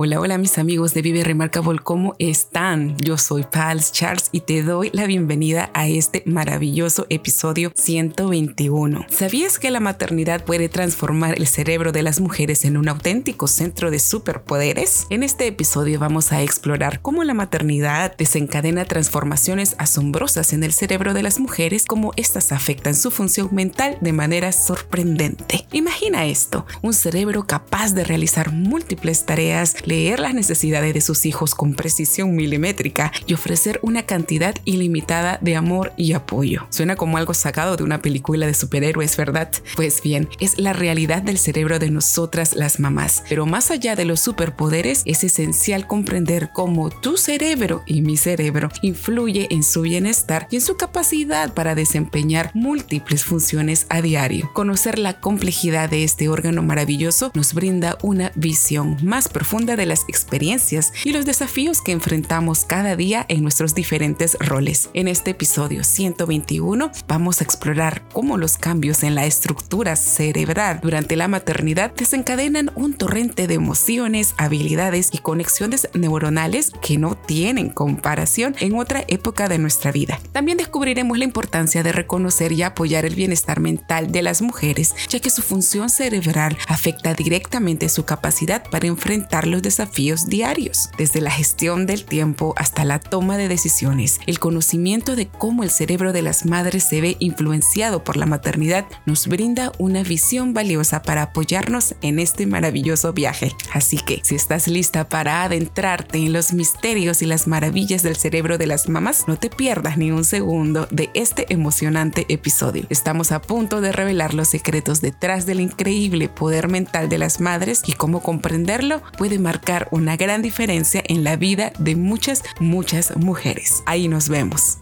Hola, hola mis amigos de Vive Remarkable, ¿cómo están? Yo soy Pals Charles y te doy la bienvenida a este maravilloso episodio 121. ¿Sabías que la maternidad puede transformar el cerebro de las mujeres en un auténtico centro de superpoderes? En este episodio vamos a explorar cómo la maternidad desencadena transformaciones asombrosas en el cerebro de las mujeres, cómo estas afectan su función mental de manera sorprendente. Imagina esto, un cerebro capaz de realizar múltiples tareas leer las necesidades de sus hijos con precisión milimétrica y ofrecer una cantidad ilimitada de amor y apoyo. Suena como algo sacado de una película de superhéroes, ¿verdad? Pues bien, es la realidad del cerebro de nosotras las mamás. Pero más allá de los superpoderes, es esencial comprender cómo tu cerebro y mi cerebro influye en su bienestar y en su capacidad para desempeñar múltiples funciones a diario. Conocer la complejidad de este órgano maravilloso nos brinda una visión más profunda de las experiencias y los desafíos que enfrentamos cada día en nuestros diferentes roles. En este episodio 121 vamos a explorar cómo los cambios en la estructura cerebral durante la maternidad desencadenan un torrente de emociones, habilidades y conexiones neuronales que no tienen comparación en otra época de nuestra vida. También descubriremos la importancia de reconocer y apoyar el bienestar mental de las mujeres, ya que su función cerebral afecta directamente su capacidad para enfrentar los desafíos diarios, desde la gestión del tiempo hasta la toma de decisiones. El conocimiento de cómo el cerebro de las madres se ve influenciado por la maternidad nos brinda una visión valiosa para apoyarnos en este maravilloso viaje. Así que, si estás lista para adentrarte en los misterios y las maravillas del cerebro de las mamás, no te pierdas ni un segundo de este emocionante episodio. Estamos a punto de revelar los secretos detrás del increíble poder mental de las madres y cómo comprenderlo puede marcar una gran diferencia en la vida de muchas, muchas mujeres. Ahí nos vemos.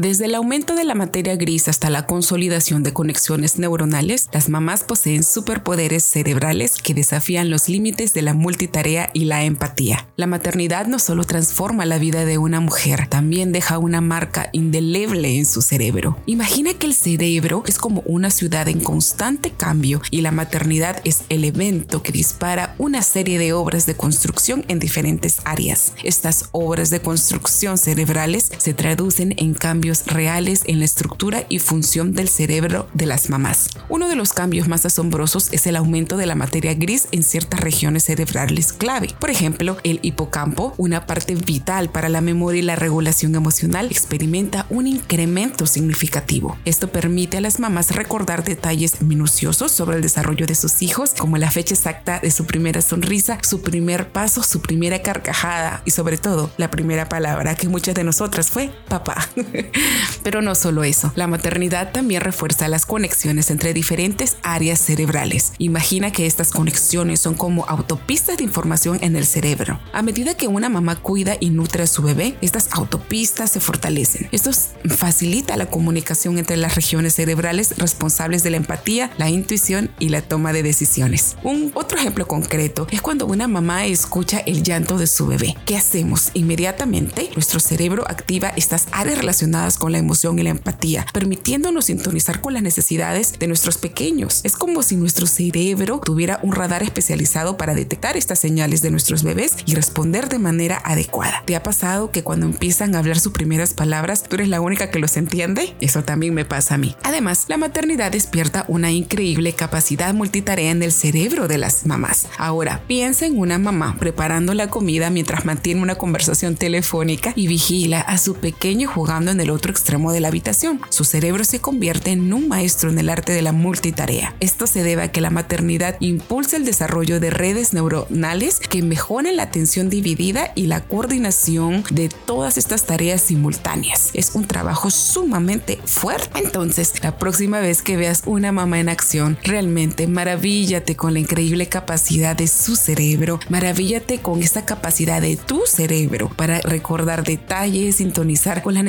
Desde el aumento de la materia gris hasta la consolidación de conexiones neuronales, las mamás poseen superpoderes cerebrales que desafían los límites de la multitarea y la empatía. La maternidad no solo transforma la vida de una mujer, también deja una marca indeleble en su cerebro. Imagina que el cerebro es como una ciudad en constante cambio y la maternidad es el evento que dispara una serie de obras de construcción en diferentes áreas. Estas obras de construcción cerebrales se traducen en cambios reales en la estructura y función del cerebro de las mamás. Uno de los cambios más asombrosos es el aumento de la materia gris en ciertas regiones cerebrales clave. Por ejemplo, el hipocampo, una parte vital para la memoria y la regulación emocional, experimenta un incremento significativo. Esto permite a las mamás recordar detalles minuciosos sobre el desarrollo de sus hijos, como la fecha exacta de su primera sonrisa, su primer paso, su primera carcajada y sobre todo la primera palabra que muchas de nosotras fue papá. Pero no solo eso, la maternidad también refuerza las conexiones entre diferentes áreas cerebrales. Imagina que estas conexiones son como autopistas de información en el cerebro. A medida que una mamá cuida y nutre a su bebé, estas autopistas se fortalecen. Esto facilita la comunicación entre las regiones cerebrales responsables de la empatía, la intuición y la toma de decisiones. Un otro ejemplo concreto es cuando una mamá escucha el llanto de su bebé. ¿Qué hacemos? Inmediatamente nuestro cerebro activa estas áreas relacionadas con la emoción y la empatía, permitiéndonos sintonizar con las necesidades de nuestros pequeños. Es como si nuestro cerebro tuviera un radar especializado para detectar estas señales de nuestros bebés y responder de manera adecuada. ¿Te ha pasado que cuando empiezan a hablar sus primeras palabras, tú eres la única que los entiende? Eso también me pasa a mí. Además, la maternidad despierta una increíble capacidad multitarea en el cerebro de las mamás. Ahora, piensa en una mamá preparando la comida mientras mantiene una conversación telefónica y vigila a su pequeño jugando en el el otro extremo de la habitación. Su cerebro se convierte en un maestro en el arte de la multitarea. Esto se debe a que la maternidad impulsa el desarrollo de redes neuronales que mejoran la atención dividida y la coordinación de todas estas tareas simultáneas. Es un trabajo sumamente fuerte. Entonces, la próxima vez que veas una mamá en acción, realmente maravíllate con la increíble capacidad de su cerebro, maravíllate con esta capacidad de tu cerebro para recordar detalles, sintonizar con las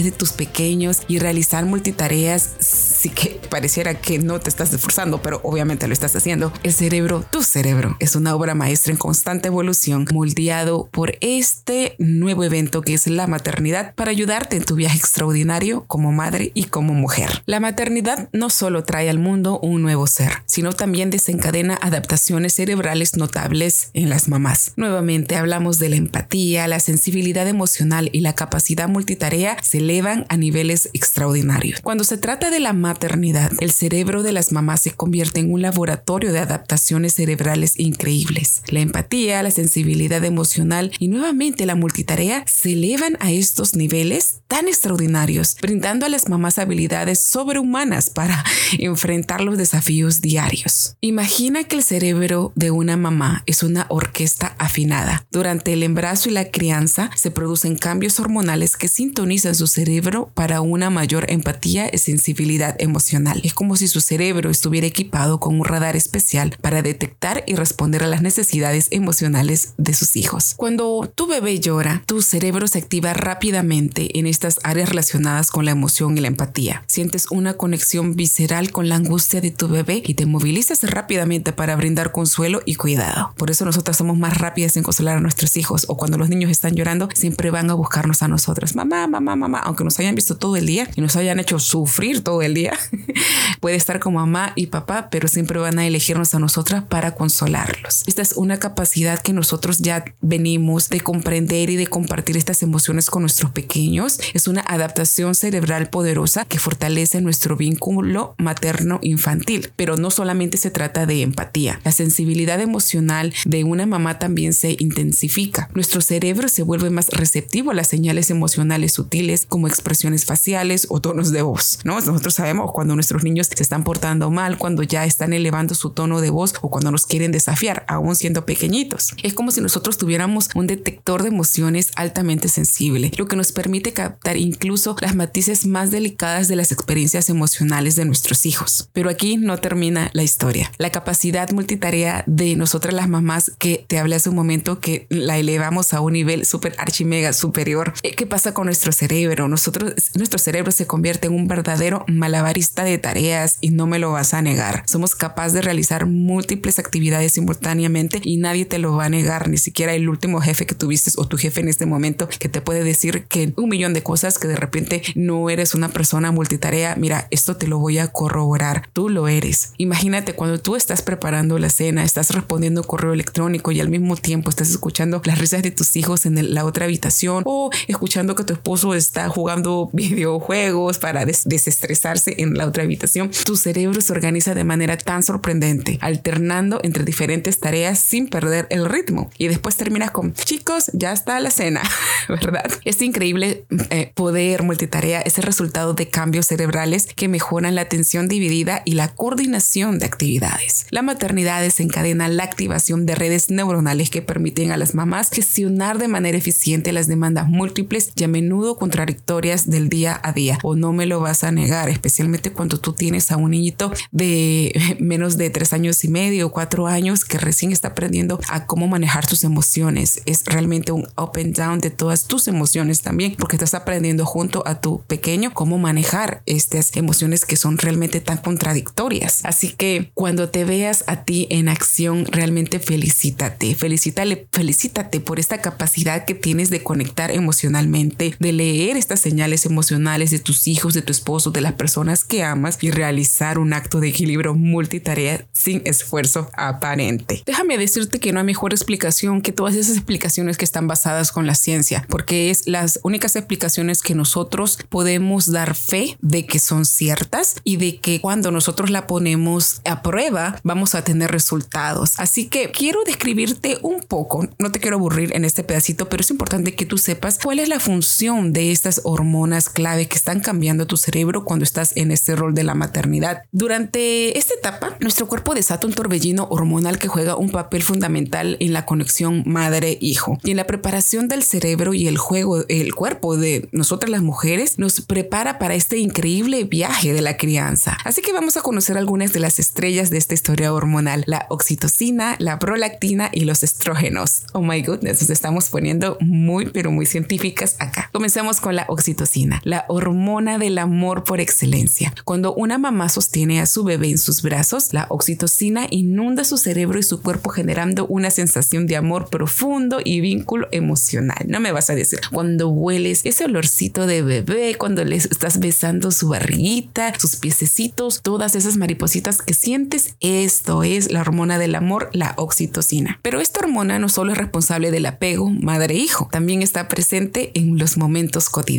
de tus pequeños y realizar multitareas. Sí que pareciera que no te estás esforzando, pero obviamente lo estás haciendo. El cerebro, tu cerebro, es una obra maestra en constante evolución, moldeado por este nuevo evento que es la maternidad para ayudarte en tu viaje extraordinario como madre y como mujer. La maternidad no solo trae al mundo un nuevo ser, sino también desencadena adaptaciones cerebrales notables en las mamás. Nuevamente hablamos de la empatía, la sensibilidad emocional y la capacidad multitarea elevan a niveles extraordinarios. Cuando se trata de la maternidad, el cerebro de las mamás se convierte en un laboratorio de adaptaciones cerebrales increíbles. La empatía, la sensibilidad emocional y nuevamente la multitarea se elevan a estos niveles tan extraordinarios, brindando a las mamás habilidades sobrehumanas para enfrentar los desafíos diarios. Imagina que el cerebro de una mamá es una orquesta afinada. Durante el embarazo y la crianza se producen cambios hormonales que sintonizan su cerebro para una mayor empatía y sensibilidad emocional. Es como si su cerebro estuviera equipado con un radar especial para detectar y responder a las necesidades emocionales de sus hijos. Cuando tu bebé llora, tu cerebro se activa rápidamente en estas áreas relacionadas con la emoción y la empatía. Sientes una conexión visceral con la angustia de tu bebé y te movilizas rápidamente para brindar consuelo y cuidado. Por eso nosotras somos más rápidas en consolar a nuestros hijos o cuando los niños están llorando siempre van a buscarnos a nosotras. Mamá, mamá, mamá, aunque nos hayan visto todo el día y nos hayan hecho sufrir todo el día, puede estar como mamá y papá, pero siempre van a elegirnos a nosotras para consolarlos. Esta es una capacidad que nosotros ya venimos de comprender y de compartir estas emociones con nuestros pequeños. Es una adaptación cerebral poderosa que fortalece nuestro vínculo materno-infantil, pero no solamente se trata de empatía. La sensibilidad emocional de una mamá también se intensifica. Nuestro cerebro se vuelve más receptivo a las señales emocionales sutiles como expresiones faciales o tonos de voz. ¿no? Nosotros sabemos cuando nuestros niños se están portando mal, cuando ya están elevando su tono de voz o cuando nos quieren desafiar, aún siendo pequeñitos. Es como si nosotros tuviéramos un detector de emociones altamente sensible, lo que nos permite captar incluso las matices más delicadas de las experiencias emocionales de nuestros hijos. Pero aquí no termina la historia. La capacidad multitarea de nosotras las mamás que te hablé hace un momento que la elevamos a un nivel súper archimega superior. ¿Qué pasa con nuestro cerebro? Nosotros, nuestro cerebro se convierte en un verdadero malabarista de tareas y no me lo vas a negar. Somos capaces de realizar múltiples actividades simultáneamente y nadie te lo va a negar, ni siquiera el último jefe que tuviste o tu jefe en este momento que te puede decir que un millón de cosas que de repente no eres una persona multitarea. Mira, esto te lo voy a corroborar. Tú lo eres. Imagínate cuando tú estás preparando la cena, estás respondiendo correo electrónico y al mismo tiempo estás escuchando las risas de tus hijos en la otra habitación o escuchando que tu esposo está jugando videojuegos para desestresarse en la otra habitación. Tu cerebro se organiza de manera tan sorprendente, alternando entre diferentes tareas sin perder el ritmo. Y después terminas con, chicos, ya está la cena, ¿verdad? Es increíble eh, poder multitarea, es el resultado de cambios cerebrales que mejoran la atención dividida y la coordinación de actividades. La maternidad desencadena la activación de redes neuronales que permiten a las mamás gestionar de manera eficiente las demandas múltiples y a menudo contradictorias del día a día. O no me lo vas a negar, especialmente cuando tú tienes a un niñito de menos de tres años y medio cuatro años que recién está aprendiendo a cómo manejar sus emociones. Es realmente un up and down de todas tus emociones también, porque estás aprendiendo junto a tu pequeño cómo manejar estas emociones que son realmente tan contradictorias. Así que cuando te veas a ti en acción, realmente felicítate, felicítale, felicítate por esta capacidad que tienes de conectar emocionalmente, de leer estas señales emocionales de tus hijos, de tu esposo, de las personas que amas y realizar un acto de equilibrio multitarea sin esfuerzo aparente. Déjame decirte que no hay mejor explicación que todas esas explicaciones que están basadas con la ciencia, porque es las únicas explicaciones que nosotros podemos dar fe de que son ciertas y de que cuando nosotros la ponemos a prueba vamos a tener resultados. Así que quiero describirte un poco, no te quiero aburrir en este pedacito, pero es importante que tú sepas cuál es la función de esta hormonas clave que están cambiando tu cerebro cuando estás en este rol de la maternidad. Durante esta etapa, nuestro cuerpo desata un torbellino hormonal que juega un papel fundamental en la conexión madre-hijo y en la preparación del cerebro y el juego, el cuerpo de nosotras las mujeres nos prepara para este increíble viaje de la crianza. Así que vamos a conocer algunas de las estrellas de esta historia hormonal, la oxitocina, la prolactina y los estrógenos. Oh my goodness, nos estamos poniendo muy, pero muy científicas acá. Comencemos con la oxitocina, la hormona del amor por excelencia. Cuando una mamá sostiene a su bebé en sus brazos, la oxitocina inunda su cerebro y su cuerpo generando una sensación de amor profundo y vínculo emocional. No me vas a decir cuando hueles ese olorcito de bebé, cuando le estás besando su barriguita, sus piececitos, todas esas maripositas que sientes, esto es la hormona del amor, la oxitocina. Pero esta hormona no solo es responsable del apego madre-hijo, también está presente en los momentos cotidianos.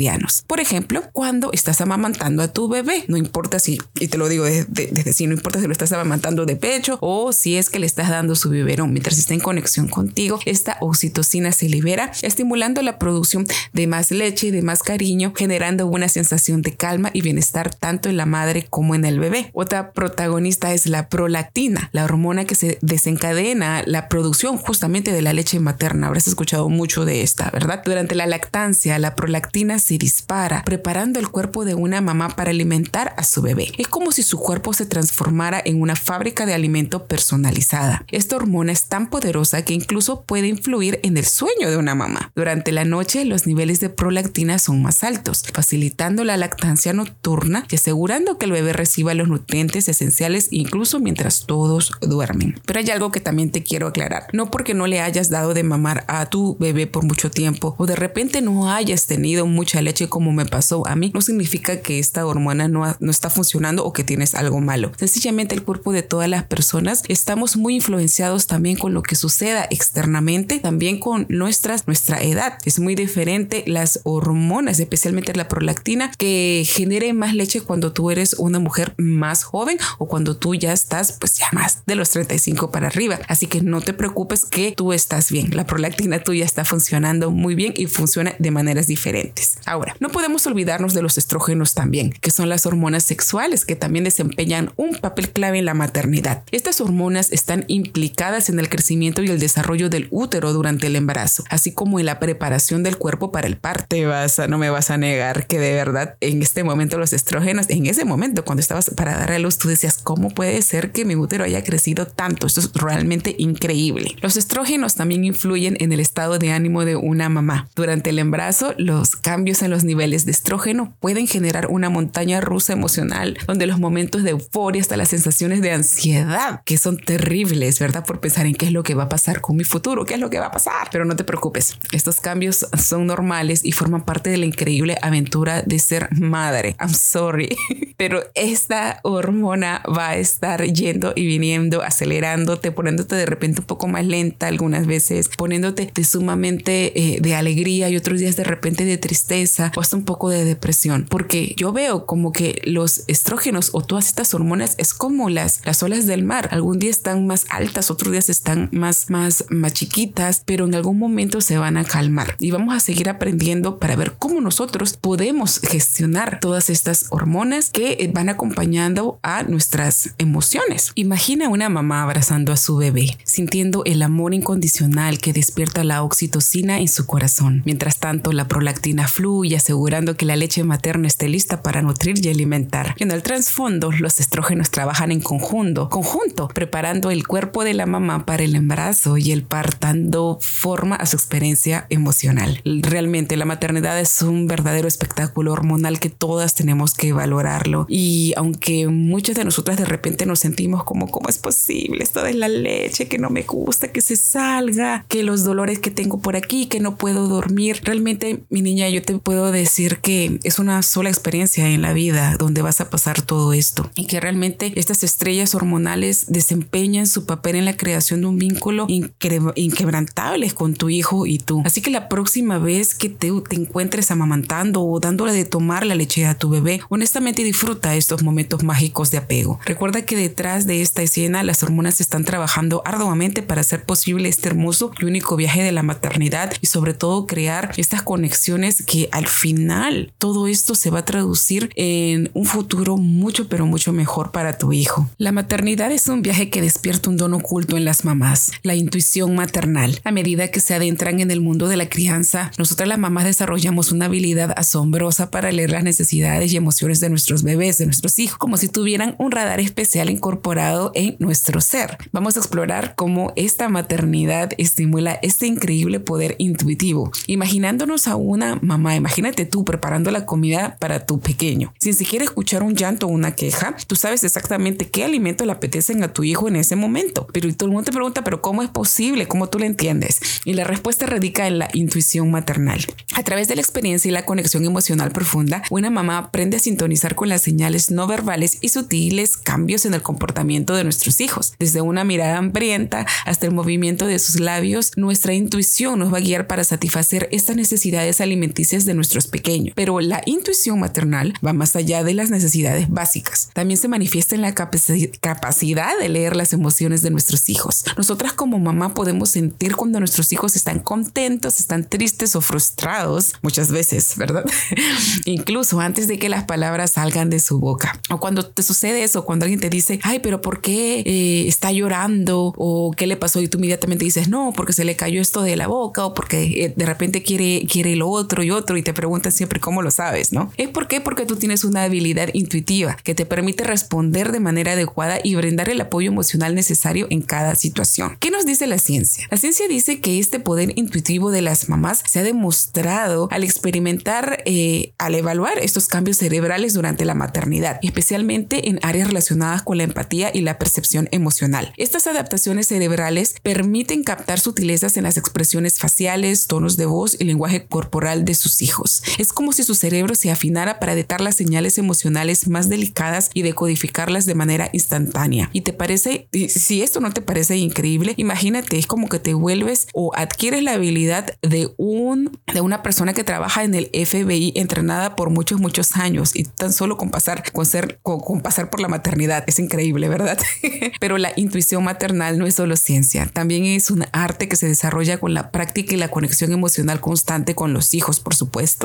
Por ejemplo, cuando estás amamantando a tu bebé, no importa si, y te lo digo desde, desde no importa si lo estás amamantando de pecho o si es que le estás dando su biberón, mientras está en conexión contigo, esta oxitocina se libera, estimulando la producción de más leche y de más cariño, generando una sensación de calma y bienestar tanto en la madre como en el bebé. Otra protagonista es la prolactina, la hormona que se desencadena la producción justamente de la leche materna. Habrás escuchado mucho de esta, ¿verdad? Durante la lactancia, la prolactina se dispara, preparando el cuerpo de una mamá para alimentar a su bebé. Es como si su cuerpo se transformara en una fábrica de alimento personalizada. Esta hormona es tan poderosa que incluso puede influir en el sueño de una mamá. Durante la noche, los niveles de prolactina son más altos, facilitando la lactancia nocturna y asegurando que el bebé reciba los nutrientes esenciales incluso mientras todos duermen. Pero hay algo que también te quiero aclarar. No porque no le hayas dado de mamar a tu bebé por mucho tiempo o de repente no hayas tenido mucha leche como me pasó a mí, no significa que esta hormona no, no está funcionando o que tienes algo malo. Sencillamente el cuerpo de todas las personas estamos muy influenciados también con lo que suceda externamente, también con nuestras, nuestra edad. Es muy diferente las hormonas, especialmente la prolactina, que genere más leche cuando tú eres una mujer más joven o cuando tú ya estás pues ya más de los 35 para arriba. Así que no te preocupes que tú estás bien. La prolactina tuya está funcionando muy bien y funciona de maneras diferentes. Ahora, no podemos olvidarnos de los estrógenos también, que son las hormonas sexuales que también desempeñan un papel clave en la maternidad. Estas hormonas están implicadas en el crecimiento y el desarrollo del útero durante el embarazo, así como en la preparación del cuerpo para el parto. vas a, no me vas a negar que de verdad en este momento los estrógenos, en ese momento cuando estabas para dar a luz, tú decías, ¿cómo puede ser que mi útero haya crecido tanto? Esto es realmente increíble. Los estrógenos también influyen en el estado de ánimo de una mamá. Durante el embarazo, los cambios en los niveles de estrógeno pueden generar una montaña rusa emocional, donde los momentos de euforia hasta las sensaciones de ansiedad, que son terribles, ¿verdad? Por pensar en qué es lo que va a pasar con mi futuro, qué es lo que va a pasar. Pero no te preocupes, estos cambios son normales y forman parte de la increíble aventura de ser madre. I'm sorry, pero esta hormona va a estar yendo y viniendo, acelerándote, poniéndote de repente un poco más lenta algunas veces, poniéndote de sumamente eh, de alegría y otros días de repente de tristeza o hasta un poco de depresión, porque yo veo como que los estrógenos o todas estas hormonas es como las, las olas del mar. Algún día están más altas, otros días están más, más, más chiquitas, pero en algún momento se van a calmar y vamos a seguir aprendiendo para ver cómo nosotros podemos gestionar todas estas hormonas que eh, van acompañando a nuestras emociones. Imagina una mamá abrazando a su bebé, sintiendo el amor incondicional que despierta la oxitocina en su corazón. Mientras tanto, la prolactina fluye, asegurando que la leche materna esté lista para nutrir y alimentar. En el trasfondo, los estrógenos trabajan en conjunto, conjunto, preparando el cuerpo de la mamá para el embarazo y el partando forma a su experiencia emocional. Realmente la maternidad es un verdadero espectáculo hormonal que todas tenemos que valorarlo. Y aunque muchas de nosotras de repente nos sentimos como, ¿cómo es posible? Esto de la leche, que no me gusta, que se salga, que los dolores que tengo por aquí, que no puedo dormir. Realmente, mi niña, yo te puedo decir que es una sola experiencia en la vida donde vas a pasar todo esto y que realmente estas estrellas hormonales desempeñan su papel en la creación de un vínculo inquebrantable con tu hijo y tú. Así que la próxima vez que te, te encuentres amamantando o dándole de tomar la leche a tu bebé, honestamente disfruta estos momentos mágicos de apego. Recuerda que detrás de esta escena las hormonas están trabajando arduamente para hacer posible este hermoso y único viaje de la maternidad y sobre todo crear estas conexiones que al final todo esto se va a traducir en un futuro mucho, pero mucho mejor para tu hijo. La maternidad es un viaje que despierta un don oculto en las mamás, la intuición maternal. A medida que se adentran en el mundo de la crianza, nosotras las mamás desarrollamos una habilidad asombrosa para leer las necesidades y emociones de nuestros bebés, de nuestros hijos, como si tuvieran un radar especial incorporado en nuestro ser. Vamos a explorar cómo esta maternidad estimula este increíble poder intuitivo. Imaginándonos a una mamá, imagínate tú preparando la comida para tu pequeño. Sin siquiera escuchar un llanto o una queja, tú sabes exactamente qué alimento le apetecen a tu hijo en ese momento. Pero todo el mundo te pregunta, pero ¿cómo es posible? ¿Cómo tú lo entiendes? Y la respuesta radica en la intuición maternal. A través de la experiencia y la conexión emocional profunda, una mamá aprende a sintonizar con las señales no verbales y sutiles cambios en el comportamiento de nuestros hijos. Desde una mirada hambrienta hasta el movimiento de sus labios, nuestra intuición nos va a guiar para satisfacer estas necesidades alimenticias de nuestros pequeños. Pero la intuición maternal va más allá de las necesidades básicas. También se manifiesta en la capacidad de leer las emociones de nuestros hijos. Nosotras como mamá podemos sentir cuando nuestros hijos están contentos, están tristes o frustrados, muchas veces, ¿verdad? Incluso antes de que las palabras salgan de su boca. O cuando te sucede eso, cuando alguien te dice, ay, pero ¿por qué eh, está llorando? O qué le pasó y tú inmediatamente dices, no, porque se le cayó esto de la boca o porque eh, de repente quiere, quiere lo otro y otro y te preguntan siempre cómo lo sabes, ¿no? ¿Es por? Porque tú tienes una habilidad intuitiva que te permite responder de manera adecuada y brindar el apoyo emocional necesario en cada situación. ¿Qué nos dice la ciencia? La ciencia dice que este poder intuitivo de las mamás se ha demostrado al experimentar, eh, al evaluar estos cambios cerebrales durante la maternidad, especialmente en áreas relacionadas con la empatía y la percepción emocional. Estas adaptaciones cerebrales permiten captar sutilezas en las expresiones faciales, tonos de voz y lenguaje corporal de sus hijos. Es como si su cerebro se afinara para detectar las señales emocionales más delicadas y decodificarlas de manera instantánea. Y te parece, si esto no te parece increíble, imagínate, es como que te vuelves o adquieres la habilidad de un de una persona que trabaja en el FBI entrenada por muchos muchos años y tan solo con pasar con ser con pasar por la maternidad es increíble, ¿verdad? Pero la intuición maternal no es solo ciencia, también es un arte que se desarrolla con la práctica y la conexión emocional constante con los hijos, por supuesto.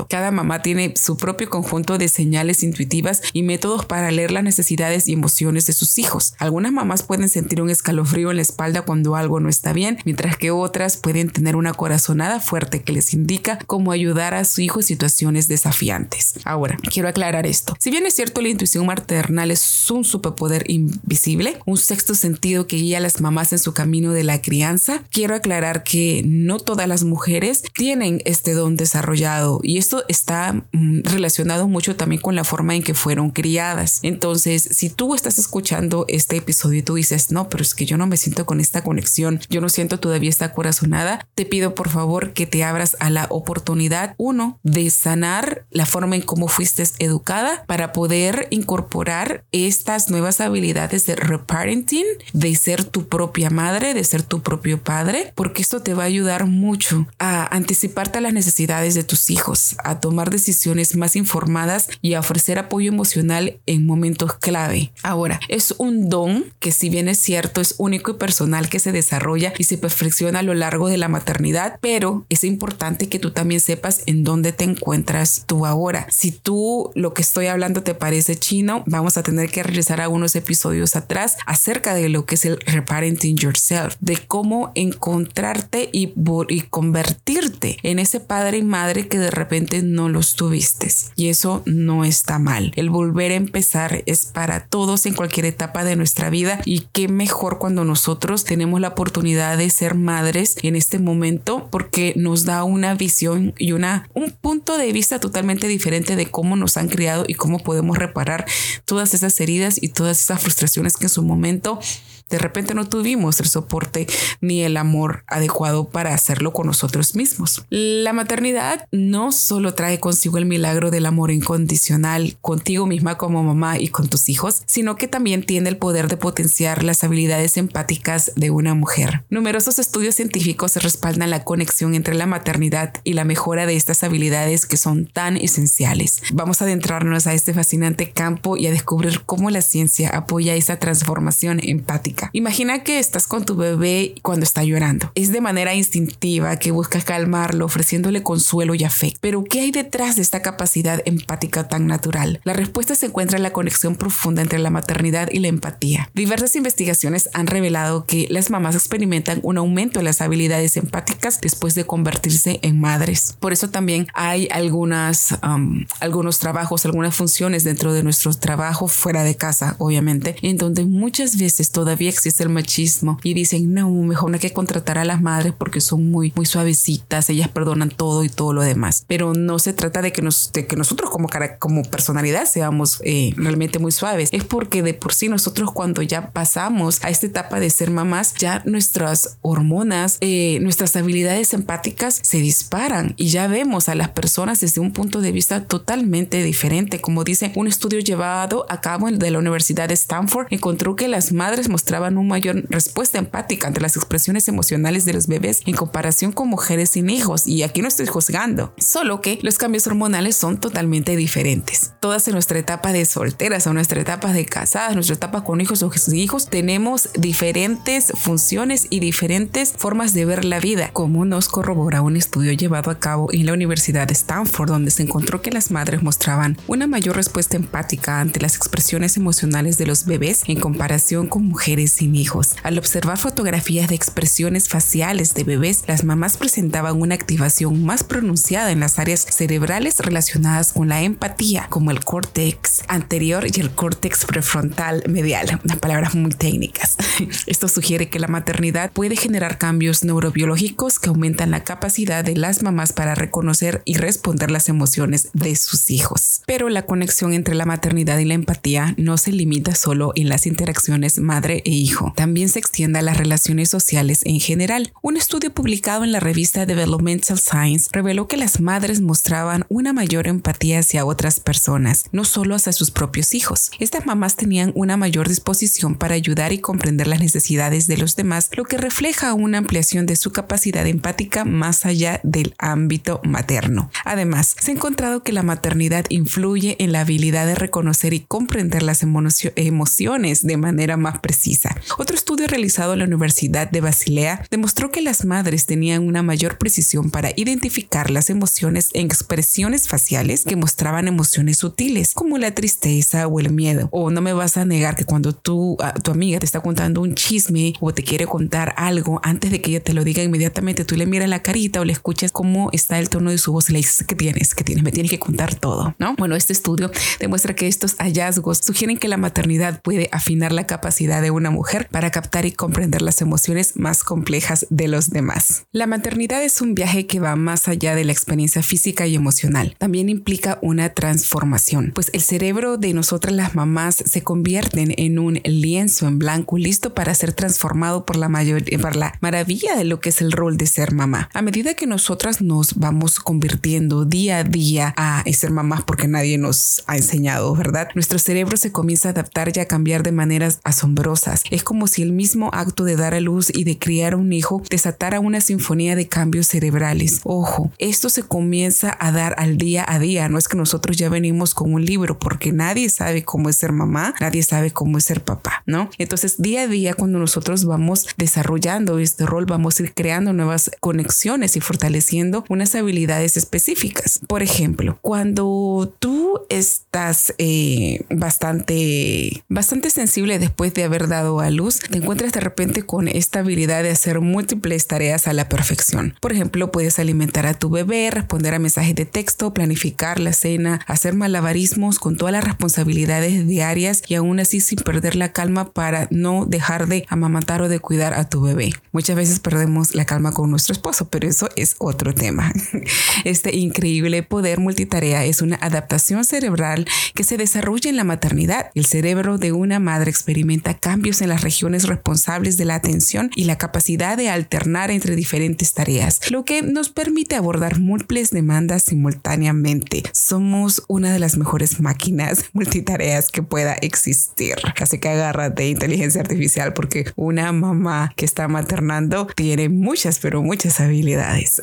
Cada mamá tiene su propio conjunto de señales intuitivas y métodos para leer las necesidades y emociones de sus hijos. Algunas mamás pueden sentir un escalofrío en la espalda cuando algo no está bien, mientras que otras pueden tener una corazonada fuerte que les indica cómo ayudar a su hijo en situaciones desafiantes. Ahora, quiero aclarar esto. Si bien es cierto la intuición maternal es un superpoder invisible, un sexto sentido que guía a las mamás en su camino de la crianza, quiero aclarar que no todas las mujeres tienen este don desarrollado y esto está mm, relacionado mucho también con la forma en que fueron criadas. Entonces, si tú estás escuchando este episodio y tú dices, no, pero es que yo no me siento con esta conexión, yo no siento todavía esta corazonada, te pido por favor que te abras a la oportunidad, uno, de sanar la forma en cómo fuiste educada para poder incorporar estas nuevas habilidades de reparenting, de ser tu propia madre, de ser tu propio padre, porque esto te va a ayudar mucho a anticiparte a las necesidades de tus hijos, a tomar decisiones más informadas y a ofrecer apoyo emocional en momentos clave. Ahora, es un don que si bien es cierto, es único y personal que se desarrolla y se perfecciona a lo largo de la maternidad, pero es importante que tú también sepas en dónde te encuentras tú ahora. Si tú lo que estoy hablando te parece chino, vamos a tener que regresar a unos episodios atrás acerca de lo que es el reparenting yourself, de cómo encontrarte y, y convertirte en ese padre y madre que de repente no los tuviste. Y eso no está mal. El volver a empezar es para todos en cualquier etapa de nuestra vida y qué mejor cuando nosotros tenemos la oportunidad de ser madres en este momento porque nos da una visión y una un punto de vista totalmente diferente de cómo nos han criado y cómo podemos reparar todas esas heridas y todas esas frustraciones que en su momento de repente no tuvimos el soporte ni el amor adecuado para hacerlo con nosotros mismos. La maternidad no solo trae consigo el milagro del amor incondicional contigo misma como mamá y con tus hijos, sino que también tiene el poder de potenciar las habilidades empáticas de una mujer. Numerosos estudios científicos respaldan la conexión entre la maternidad y la mejora de estas habilidades que son tan esenciales. Vamos a adentrarnos a este fascinante campo y a descubrir cómo la ciencia apoya esa transformación empática Imagina que estás con tu bebé cuando está llorando. Es de manera instintiva que buscas calmarlo, ofreciéndole consuelo y afecto. Pero ¿qué hay detrás de esta capacidad empática tan natural? La respuesta se encuentra en la conexión profunda entre la maternidad y la empatía. Diversas investigaciones han revelado que las mamás experimentan un aumento en las habilidades empáticas después de convertirse en madres. Por eso también hay algunas, um, algunos trabajos, algunas funciones dentro de nuestro trabajo fuera de casa, obviamente, en donde muchas veces todavía existe el machismo y dicen, no, mejor no hay que contratar a las madres porque son muy, muy suavecitas, ellas perdonan todo y todo lo demás. Pero no se trata de que, nos, de que nosotros como, como personalidad seamos eh, realmente muy suaves. Es porque de por sí nosotros cuando ya pasamos a esta etapa de ser mamás, ya nuestras hormonas, eh, nuestras habilidades empáticas se disparan y ya vemos a las personas desde un punto de vista totalmente diferente. Como dice un estudio llevado a cabo de la Universidad de Stanford, encontró que las madres mostraban una mayor respuesta empática ante las expresiones emocionales de los bebés en comparación con mujeres sin hijos. Y aquí no estoy juzgando, solo que los cambios hormonales son totalmente diferentes. Todas en nuestra etapa de solteras o nuestra etapa de casadas, nuestra etapa con hijos o hijos, tenemos diferentes funciones y diferentes formas de ver la vida, como nos corrobora un estudio llevado a cabo en la Universidad de Stanford, donde se encontró que las madres mostraban una mayor respuesta empática ante las expresiones emocionales de los bebés en comparación con mujeres sin hijos. Al observar fotografías de expresiones faciales de bebés, las mamás presentaban una activación más pronunciada en las áreas cerebrales relacionadas con la empatía, como el córtex anterior y el córtex prefrontal medial, unas palabras muy técnicas. Esto sugiere que la maternidad puede generar cambios neurobiológicos que aumentan la capacidad de las mamás para reconocer y responder las emociones de sus hijos. Pero la conexión entre la maternidad y la empatía no se limita solo en las interacciones madre e hijo, también se extiende a las relaciones sociales en general. Un estudio publicado en la revista Developmental Science reveló que las madres mostraban una mayor empatía hacia otras personas, no solo hacia sus propios hijos. Estas mamás tenían una mayor disposición para ayudar y comprender las necesidades de los demás, lo que refleja una ampliación de su capacidad empática más allá del ámbito materno. Además, se ha encontrado que la maternidad influye en la habilidad de reconocer y comprender las emociones de manera más precisa. Otro estudio realizado en la Universidad de Basilea demostró que las madres tenían una mayor precisión para identificar las emociones en expresiones faciales que mostraban emociones sutiles, como la tristeza o el miedo. O no me vas a negar que cuando tú, tu amiga te está contando un chisme o te quiere contar algo, antes de que ella te lo diga inmediatamente, tú le miras la carita o le escuchas cómo está el tono de su voz y le dices, ¿qué tienes? ¿Qué tienes? Me tienes que contar todo, ¿no? Bueno, este estudio demuestra que estos hallazgos sugieren que la maternidad puede afinar la capacidad de una mujer para captar y comprender las emociones más complejas de los demás. La maternidad es un viaje que va más allá de la experiencia física y emocional. También implica una transformación, pues el cerebro de nosotras las mamás se convierten en un lienzo en blanco listo para ser transformado por la, mayor, por la maravilla de lo que es el rol de ser mamá. A medida que nosotras nos vamos convirtiendo día a día a ser mamás porque nadie nos ha enseñado, ¿verdad? Nuestro cerebro se comienza a adaptar y a cambiar de maneras asombrosas. Es como si el mismo acto de dar a luz y de criar un hijo desatara una sinfonía de cambios cerebrales. Ojo, esto se comienza a dar al día a día. No es que nosotros ya venimos con un libro porque nadie sabe cómo es ser mamá, nadie sabe cómo es ser papá, ¿no? Entonces, día a día, cuando nosotros vamos desarrollando este rol, vamos a ir creando nuevas conexiones y fortaleciendo unas habilidades específicas. Por ejemplo, cuando tú estás eh, bastante, bastante sensible después de haber dado a luz, te encuentras de repente con esta habilidad de hacer múltiples tareas a la perfección. Por ejemplo, puedes alimentar a tu bebé, responder a mensajes de texto, planificar la cena, hacer malabarismos con todas las responsabilidades diarias y aún así sin perder la calma para no dejar de amamantar o de cuidar a tu bebé. Muchas veces perdemos la calma con nuestro esposo, pero eso es otro tema. Este increíble poder multitarea es una adaptación cerebral que se desarrolla en la maternidad. El cerebro de una madre experimenta cambios en las regiones responsables de la atención y la capacidad de alternar entre diferentes tareas, lo que nos permite abordar múltiples demandas simultáneamente. Somos una de las mejores máquinas multitareas que pueda existir. Así que agarra de inteligencia artificial porque una mamá que está maternando tiene muchas, pero muchas habilidades.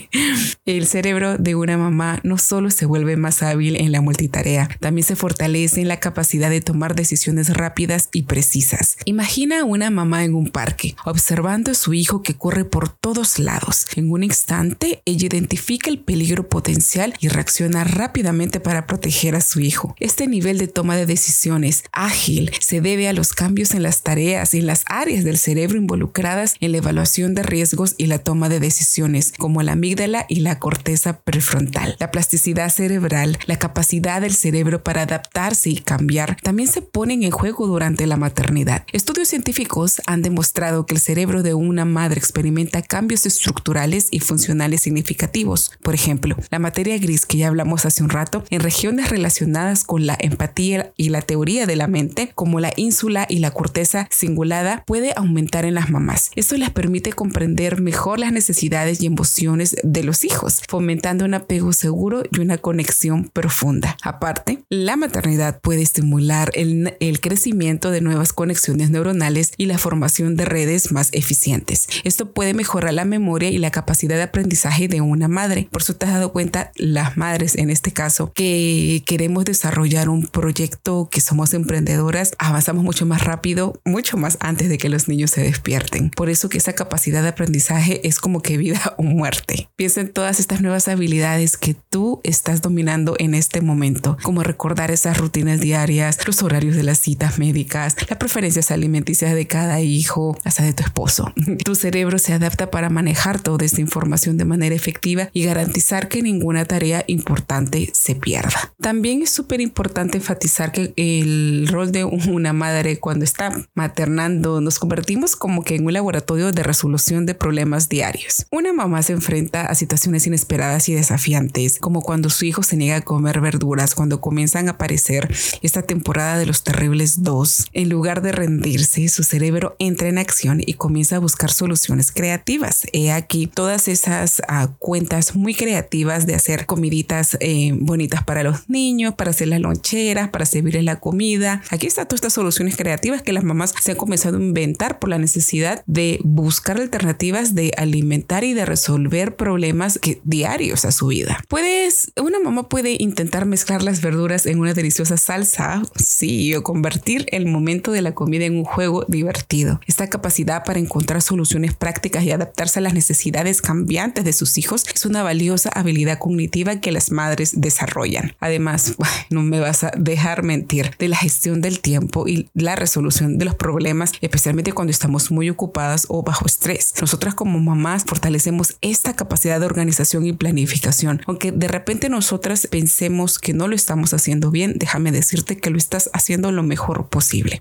El cerebro de una mamá no solo se vuelve más hábil en la multitarea, también se fortalece en la capacidad de tomar decisiones rápidas y precisas. Imagina a una mamá en un parque, observando a su hijo que corre por todos lados. En un instante, ella identifica el peligro potencial y reacciona rápidamente para proteger a su hijo. Este nivel de toma de decisiones ágil se debe a los cambios en las tareas y en las áreas del cerebro involucradas en la evaluación de riesgos y la toma de decisiones, como la amígdala y la corteza prefrontal. La plasticidad cerebral, la capacidad del cerebro para adaptarse y cambiar, también se ponen en juego durante la maternidad. Estudios científicos han demostrado que el cerebro de una madre experimenta cambios estructurales y funcionales significativos. Por ejemplo, la materia gris que ya hablamos hace un rato, en regiones relacionadas con la empatía y la teoría de la mente, como la ínsula y la corteza cingulada, puede aumentar en las mamás. Esto les permite comprender mejor las necesidades y emociones de los hijos, fomentando un apego seguro y una conexión profunda. Aparte, la maternidad puede estimular el, el crecimiento de nuevas conexiones neuronales y la formación de redes más eficientes. Esto puede mejorar la memoria y la capacidad de aprendizaje de una madre. Por eso te has dado cuenta, las madres en este caso, que queremos desarrollar un proyecto, que somos emprendedoras, avanzamos mucho más rápido, mucho más antes de que los niños se despierten. Por eso que esa capacidad de aprendizaje es como que vida o muerte. Piensa en todas estas nuevas habilidades que tú estás dominando en este momento, como recordar esas rutinas diarias, los horarios de las citas médicas, las preferencias alimenticias de cada hijo, hasta de tu esposo. Tu cerebro se adapta para manejar toda esta información de manera efectiva y garantizar que ninguna tarea importante se pierda. También es súper importante enfatizar que el rol de una madre cuando está maternando nos convertimos como que en un laboratorio de resolución de problemas diarios. Una mamá se enfrenta a situaciones inesperadas y desafiantes, como cuando su hijo se niega a comer verduras, cuando comienzan a aparecer esta temporada de los terribles dos. En lugar de rendirse, su cerebro entra en acción y comienza a buscar soluciones creativas. He aquí todas esas uh, cuentas muy creativas de hacer comiditas eh, bonitas para los niños, para hacer las loncheras, para servirles la comida. Aquí están todas estas soluciones creativas que las mamás se han comenzado a inventar por la necesidad de buscar alternativas de alimentar y de resolver problemas que, diarios a su vida. Puedes, una mamá puede intentar mezclar las verduras en una deliciosa salsa, sí, o convertir el momento de la comida en un juego divertido. Esta capacidad para encontrar soluciones prácticas y adaptarse a las necesidades cambiantes de sus hijos es una valiosa habilidad cognitiva que las madres desarrollan. Además, no me vas a dejar mentir de la gestión del tiempo y la resolución de los problemas, especialmente cuando estamos muy ocupadas o bajo estrés. Nosotras como mamás fortalecemos esta capacidad de organización y planificación. Aunque de repente nosotras pensemos que no lo estamos haciendo bien, déjame decirte que lo estás haciendo lo mejor posible.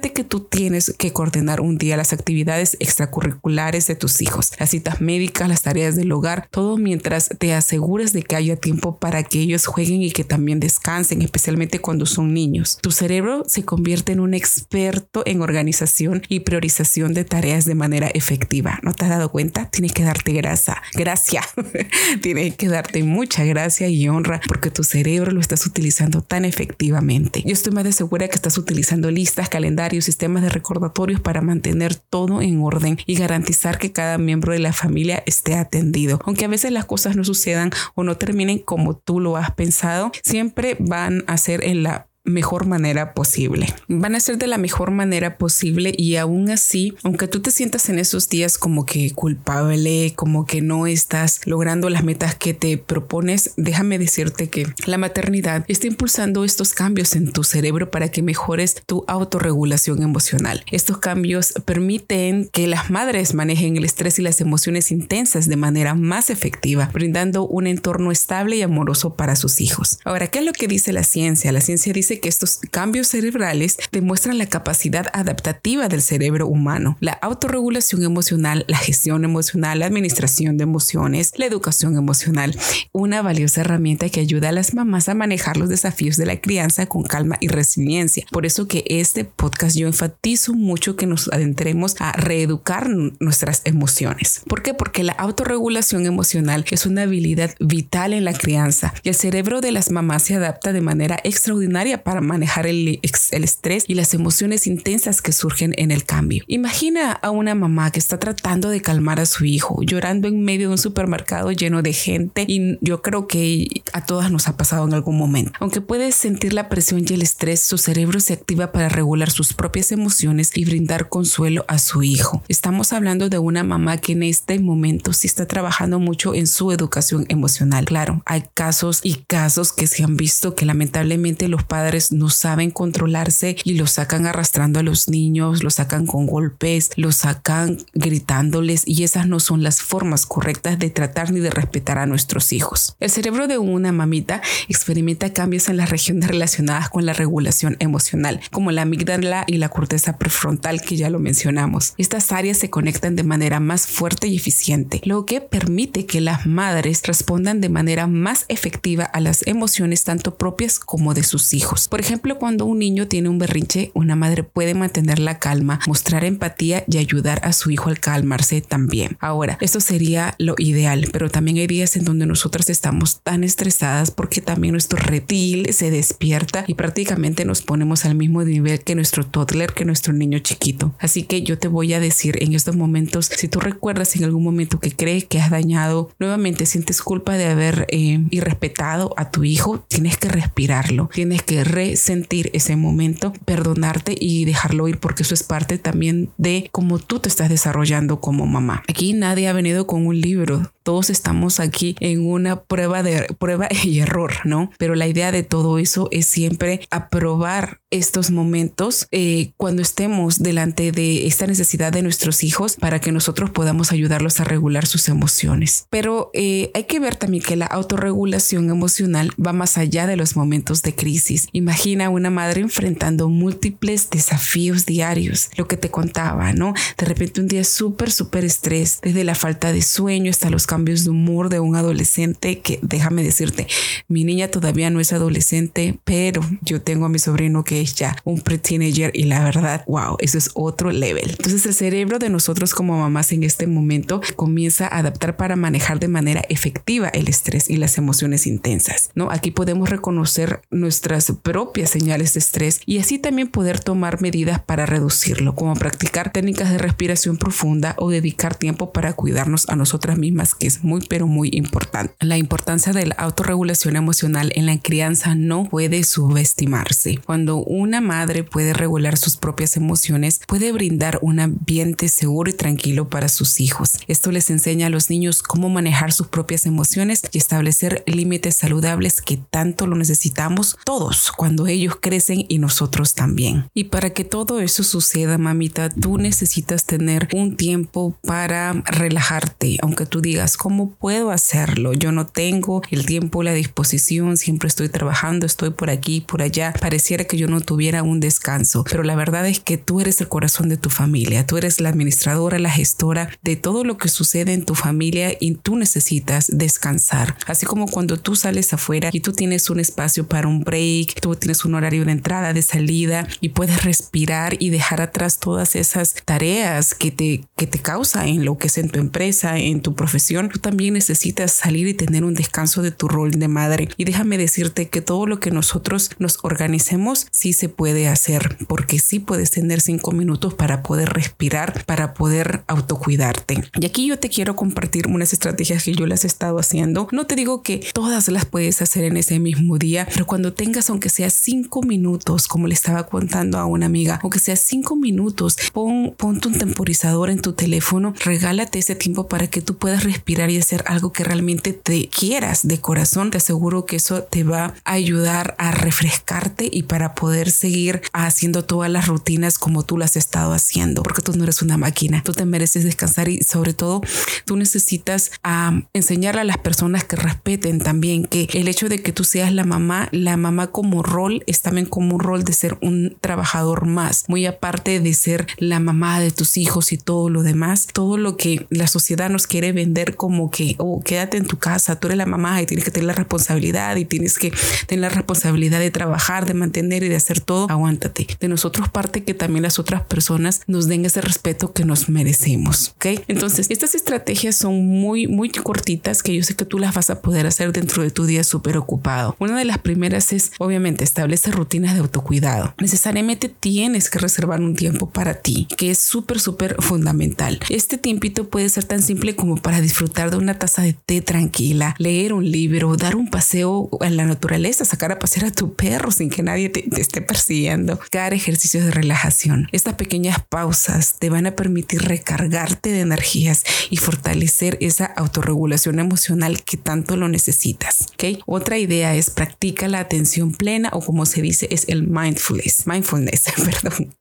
Que tú tienes que coordinar un día las actividades extracurriculares de tus hijos, las citas médicas, las tareas del hogar, todo mientras te aseguras de que haya tiempo para que ellos jueguen y que también descansen, especialmente cuando son niños. Tu cerebro se convierte en un experto en organización y priorización de tareas de manera efectiva. ¿No te has dado cuenta? Tienes que darte grasa, gracia. Tienes que darte mucha gracia y honra porque tu cerebro lo estás utilizando tan efectivamente. Yo estoy más de segura que estás utilizando listas, calendarios, sistemas de recordatorios para mantener todo en orden y garantizar que cada miembro de la familia esté atendido. Aunque a veces las cosas no sucedan o no terminen como tú lo has pensado, siempre van a ser en la mejor manera posible. Van a ser de la mejor manera posible y aún así, aunque tú te sientas en esos días como que culpable, como que no estás logrando las metas que te propones, déjame decirte que la maternidad está impulsando estos cambios en tu cerebro para que mejores tu autorregulación emocional. Estos cambios permiten que las madres manejen el estrés y las emociones intensas de manera más efectiva, brindando un entorno estable y amoroso para sus hijos. Ahora, ¿qué es lo que dice la ciencia? La ciencia dice que estos cambios cerebrales demuestran la capacidad adaptativa del cerebro humano, la autorregulación emocional, la gestión emocional, la administración de emociones, la educación emocional, una valiosa herramienta que ayuda a las mamás a manejar los desafíos de la crianza con calma y resiliencia. Por eso que este podcast yo enfatizo mucho que nos adentremos a reeducar nuestras emociones. ¿Por qué? Porque la autorregulación emocional es una habilidad vital en la crianza y el cerebro de las mamás se adapta de manera extraordinaria para manejar el, el estrés y las emociones intensas que surgen en el cambio. Imagina a una mamá que está tratando de calmar a su hijo, llorando en medio de un supermercado lleno de gente y yo creo que a todas nos ha pasado en algún momento. Aunque puedes sentir la presión y el estrés, su cerebro se activa para regular sus propias emociones y brindar consuelo a su hijo. Estamos hablando de una mamá que en este momento sí está trabajando mucho en su educación emocional. Claro, hay casos y casos que se han visto que lamentablemente los padres no saben controlarse y los sacan arrastrando a los niños, los sacan con golpes, los sacan gritándoles y esas no son las formas correctas de tratar ni de respetar a nuestros hijos. El cerebro de una mamita experimenta cambios en las regiones relacionadas con la regulación emocional, como la amígdala y la corteza prefrontal que ya lo mencionamos. Estas áreas se conectan de manera más fuerte y eficiente, lo que permite que las madres respondan de manera más efectiva a las emociones tanto propias como de sus hijos. Por ejemplo, cuando un niño tiene un berrinche, una madre puede mantener la calma, mostrar empatía y ayudar a su hijo al calmarse también. Ahora, esto sería lo ideal, pero también hay días en donde nosotras estamos tan estresadas porque también nuestro reptil se despierta y prácticamente nos ponemos al mismo nivel que nuestro toddler, que nuestro niño chiquito. Así que yo te voy a decir en estos momentos, si tú recuerdas en algún momento que crees que has dañado, nuevamente sientes culpa de haber eh, irrespetado a tu hijo, tienes que respirarlo, tienes que resentir ese momento, perdonarte y dejarlo ir porque eso es parte también de cómo tú te estás desarrollando como mamá. Aquí nadie ha venido con un libro, todos estamos aquí en una prueba de prueba y error, ¿no? Pero la idea de todo eso es siempre aprobar estos momentos eh, cuando estemos delante de esta necesidad de nuestros hijos para que nosotros podamos ayudarlos a regular sus emociones. Pero eh, hay que ver también que la autorregulación emocional va más allá de los momentos de crisis. Imagina una madre enfrentando múltiples desafíos diarios, lo que te contaba, ¿no? De repente un día súper, súper estrés, desde la falta de sueño hasta los cambios de humor de un adolescente que déjame decirte, mi niña todavía no es adolescente, pero yo tengo a mi sobrino que ya un pre-teenager y la verdad, wow, eso es otro level. Entonces el cerebro de nosotros como mamás en este momento comienza a adaptar para manejar de manera efectiva el estrés y las emociones intensas, ¿no? Aquí podemos reconocer nuestras propias señales de estrés y así también poder tomar medidas para reducirlo, como practicar técnicas de respiración profunda o dedicar tiempo para cuidarnos a nosotras mismas, que es muy pero muy importante. La importancia de la autorregulación emocional en la crianza no puede subestimarse. Cuando una madre puede regular sus propias emociones, puede brindar un ambiente seguro y tranquilo para sus hijos. Esto les enseña a los niños cómo manejar sus propias emociones y establecer límites saludables que tanto lo necesitamos todos cuando ellos crecen y nosotros también. Y para que todo eso suceda, mamita, tú necesitas tener un tiempo para relajarte, aunque tú digas, ¿cómo puedo hacerlo? Yo no tengo el tiempo, la disposición, siempre estoy trabajando, estoy por aquí, por allá. Pareciera que yo no tuviera un descanso, pero la verdad es que tú eres el corazón de tu familia, tú eres la administradora, la gestora de todo lo que sucede en tu familia y tú necesitas descansar. Así como cuando tú sales afuera y tú tienes un espacio para un break, tú tienes un horario de entrada, de salida y puedes respirar y dejar atrás todas esas tareas que te, que te causa en lo que es en tu empresa, en tu profesión, tú también necesitas salir y tener un descanso de tu rol de madre. Y déjame decirte que todo lo que nosotros nos organicemos sí se puede hacer, porque sí puedes tener cinco minutos para poder respirar, para poder autocuidarte. Y aquí yo te quiero compartir unas estrategias que yo las he estado haciendo. No te digo que todas las puedes hacer en ese mismo día, pero cuando tengas, aunque sea cinco minutos, como le estaba contando a una amiga, aunque sea cinco minutos, pon, ponte un temporizador en tu teléfono, regálate ese tiempo para que tú puedas respirar y hacer algo que realmente te quieras de corazón. Te aseguro que eso te va a ayudar a refrescarte y para poder seguir haciendo todas las rutinas como tú las has estado haciendo, porque tú no eres una máquina, tú te mereces descansar y sobre todo tú necesitas a enseñarle a las personas que respeten también que el hecho de que tú seas la mamá, la mamá como rol es también como un rol de ser un trabajador más, muy aparte de ser la mamá de tus hijos y todo lo demás, todo lo que la sociedad nos quiere vender como que, oh, quédate en tu casa, tú eres la mamá y tienes que tener la responsabilidad y tienes que tener la responsabilidad de trabajar, de mantener y de hacer todo, aguántate. De nosotros parte que también las otras personas nos den ese respeto que nos merecemos, ¿ok? Entonces, estas estrategias son muy, muy cortitas que yo sé que tú las vas a poder hacer dentro de tu día súper ocupado. Una de las primeras es, obviamente, establece rutinas de autocuidado. Necesariamente tienes que reservar un tiempo para ti, que es súper, súper fundamental. Este tiempito puede ser tan simple como para disfrutar de una taza de té tranquila, leer un libro, dar un paseo en la naturaleza, sacar a pasear a tu perro sin que nadie te, esté persiguiendo, dar ejercicios de relajación. Estas pequeñas pausas te van a permitir recargarte de energías y fortalecer esa autorregulación emocional que tanto lo necesitas. ¿okay? Otra idea es practica la atención plena o como se dice es el mindfulness. Mindfulness, perdón.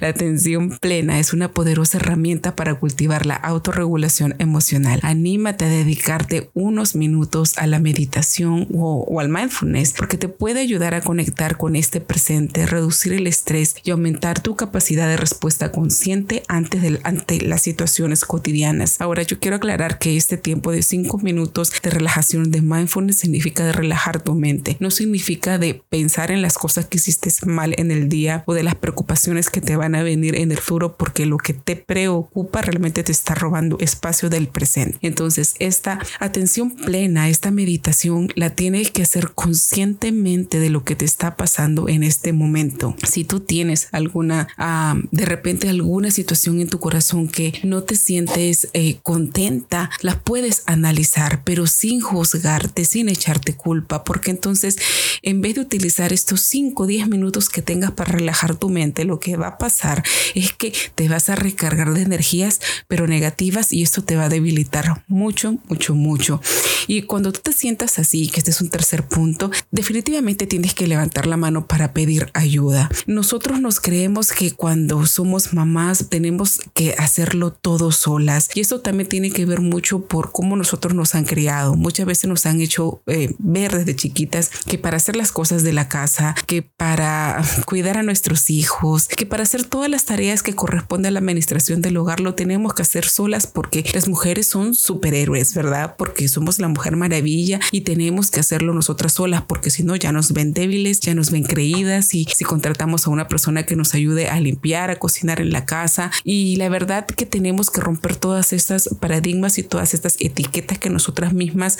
La atención plena es una poderosa herramienta para cultivar la autorregulación emocional. Anímate a dedicarte unos minutos a la meditación o, al mindfulness porque te puede ayudar a conectar con este presente, reducir el estrés y aumentar tu capacidad de respuesta consciente antes de, ante las situaciones cotidianas. Ahora yo quiero aclarar que este tiempo de cinco minutos de relajación de mindfulness significa de relajar tu mente, no significa de pensar en las cosas que hiciste mal en el día o de las preocupaciones que te van a venir en el futuro porque lo que te preocupa realmente te está robando espacio del presente. Esta atención plena, esta meditación la tienes que hacer conscientemente de lo que te está pasando en este momento. Si tú tienes alguna, ah, de repente alguna situación en tu corazón que no te sientes eh, contenta, la puedes analizar, pero sin juzgarte, sin echarte culpa, porque entonces en vez de utilizar estos 5 o 10 minutos que tengas para relajar tu mente, lo que va a pasar es que te vas a recargar de energías, pero negativas, y esto te va a debilitar mucho, mucho, mucho. Y cuando tú te sientas así, que este es un tercer punto, definitivamente tienes que levantar la mano para pedir ayuda. Nosotros nos creemos que cuando somos mamás tenemos que hacerlo todo solas. Y esto también tiene que ver mucho por cómo nosotros nos han criado. Muchas veces nos han hecho eh, ver desde chiquitas que para hacer las cosas de la casa, que para cuidar a nuestros hijos, que para hacer todas las tareas que corresponde a la administración del hogar lo tenemos que hacer solas porque las mujeres son superhéroes, ¿verdad? Porque somos la mujer maravilla y tenemos que hacerlo nosotras solas porque si no ya nos ven débiles, ya nos ven creídas y si contratamos a una persona que nos ayude a limpiar, a cocinar en la casa y la verdad que tenemos que romper todas estas paradigmas y todas estas etiquetas que nosotras mismas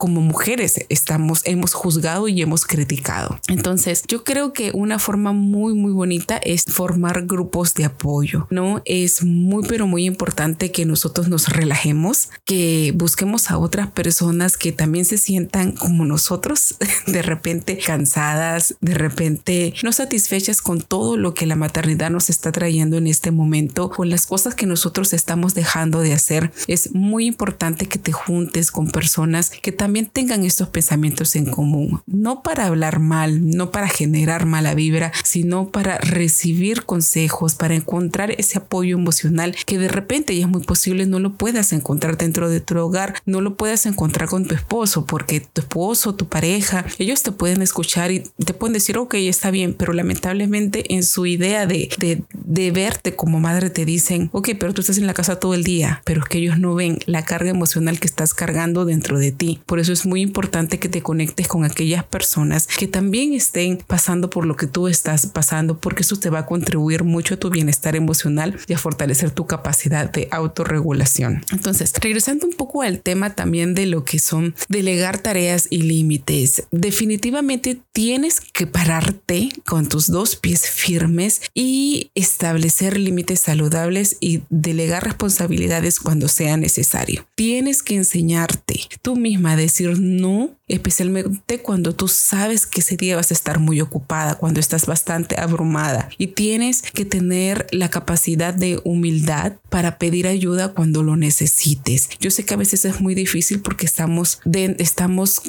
como mujeres estamos, hemos juzgado y hemos criticado. Entonces, yo creo que una forma muy, muy bonita es formar grupos de apoyo, ¿no? Es muy, pero muy importante que nosotros nos relajemos, que busquemos a otras personas que también se sientan como nosotros, de repente cansadas, de repente no satisfechas con todo lo que la maternidad nos está trayendo en este momento, con las cosas que nosotros estamos dejando de hacer. Es muy importante que te juntes con personas que también también tengan estos pensamientos en común, no para hablar mal, no para generar mala vibra, sino para recibir consejos, para encontrar ese apoyo emocional que de repente y es muy posible no lo puedas encontrar dentro de tu hogar, no lo puedas encontrar con tu esposo, porque tu esposo, tu pareja, ellos te pueden escuchar y te pueden decir, ok, está bien, pero lamentablemente en su idea de, de, verte como madre te dicen, ok, pero tú estás en la casa todo el día, pero es que ellos no ven la carga emocional que estás cargando dentro de ti. Eso es muy importante que te conectes con aquellas personas que también estén pasando por lo que tú estás pasando, porque eso te va a contribuir mucho a tu bienestar emocional y a fortalecer tu capacidad de autorregulación. Entonces, regresando un poco al tema también de lo que son delegar tareas y límites, definitivamente tienes que pararte con tus dos pies firmes y establecer límites saludables y delegar responsabilidades cuando sea necesario. Tienes que enseñarte tú misma a decir no especialmente cuando tú sabes que ese día vas a estar muy ocupada, cuando estás bastante abrumada y tienes que tener la capacidad de humildad para pedir ayuda cuando lo necesites. Yo sé que a veces es muy difícil porque estamos, estamos